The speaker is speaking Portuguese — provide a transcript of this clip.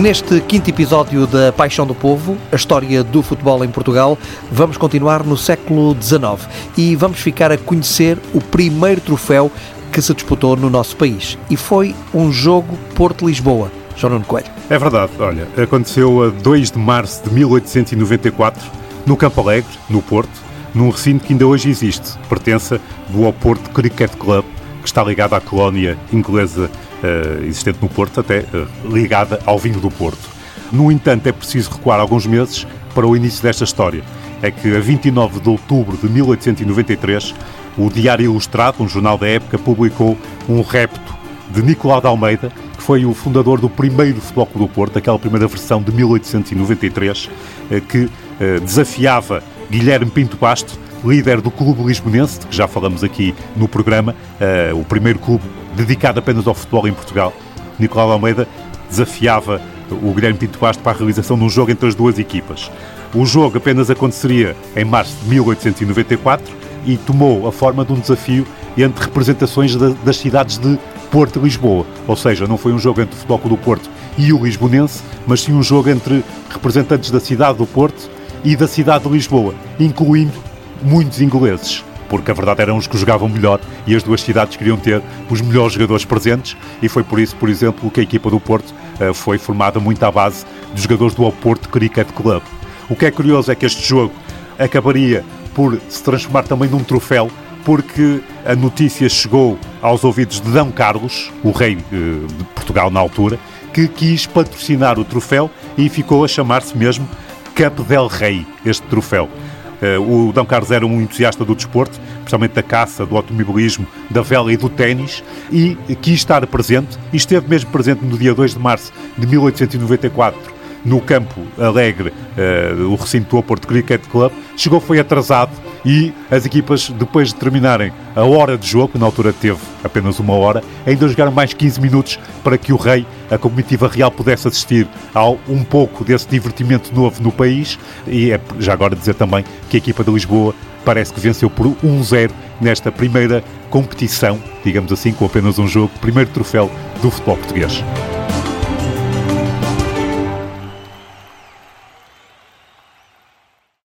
Neste quinto episódio da Paixão do Povo, a história do futebol em Portugal, vamos continuar no século XIX e vamos ficar a conhecer o primeiro troféu que se disputou no nosso país. E foi um jogo Porto-Lisboa. João Nuno Coelho. É verdade, olha, aconteceu a 2 de março de 1894, no Campo Alegre, no Porto, num recinto que ainda hoje existe, pertença do Oporto Cricket Club, que está ligado à colónia inglesa existente no Porto, até uh, ligada ao vinho do Porto. No entanto, é preciso recuar alguns meses para o início desta história. É que a 29 de outubro de 1893, o Diário Ilustrado, um jornal da época, publicou um repto de Nicolau de Almeida, que foi o fundador do primeiro Futebol Clube do Porto, aquela primeira versão de 1893, eh, que desafiava Guilherme Pinto Basto, líder do Clube Lisbonense, que já falamos aqui no programa, o primeiro clube dedicado apenas ao futebol em Portugal. Nicolau Almeida desafiava o Guilherme Pinto Basto para a realização de um jogo entre as duas equipas. O jogo apenas aconteceria em março de 1894 e tomou a forma de um desafio entre representações das cidades de Porto e Lisboa. Ou seja, não foi um jogo entre o Futebol Clube do Porto e o Lisbonense, mas sim um jogo entre representantes da cidade do Porto e da cidade de Lisboa, incluindo muitos ingleses porque a verdade eram os que jogavam melhor e as duas cidades queriam ter os melhores jogadores presentes e foi por isso, por exemplo, que a equipa do Porto uh, foi formada muito à base dos jogadores do Oporto Cricket Club. O que é curioso é que este jogo acabaria por se transformar também num troféu porque a notícia chegou aos ouvidos de D. Carlos, o rei uh, de Portugal na altura, que quis patrocinar o troféu e ficou a chamar-se mesmo Cup del Rei, este troféu. Eh, o D. Carlos era um entusiasta do desporto, especialmente da caça, do automobilismo, da vela e do ténis, e quis estar presente, e esteve mesmo presente no dia 2 de março de 1894 no Campo Alegre, uh, o recinto do Oporto Cricket Club, chegou, foi atrasado e as equipas, depois de terminarem a hora de jogo, na altura teve apenas uma hora, ainda jogaram mais 15 minutos para que o rei, a comitiva real, pudesse assistir a um pouco desse divertimento novo no país e é já agora dizer também que a equipa de Lisboa parece que venceu por 1-0 nesta primeira competição, digamos assim, com apenas um jogo, primeiro troféu do futebol português.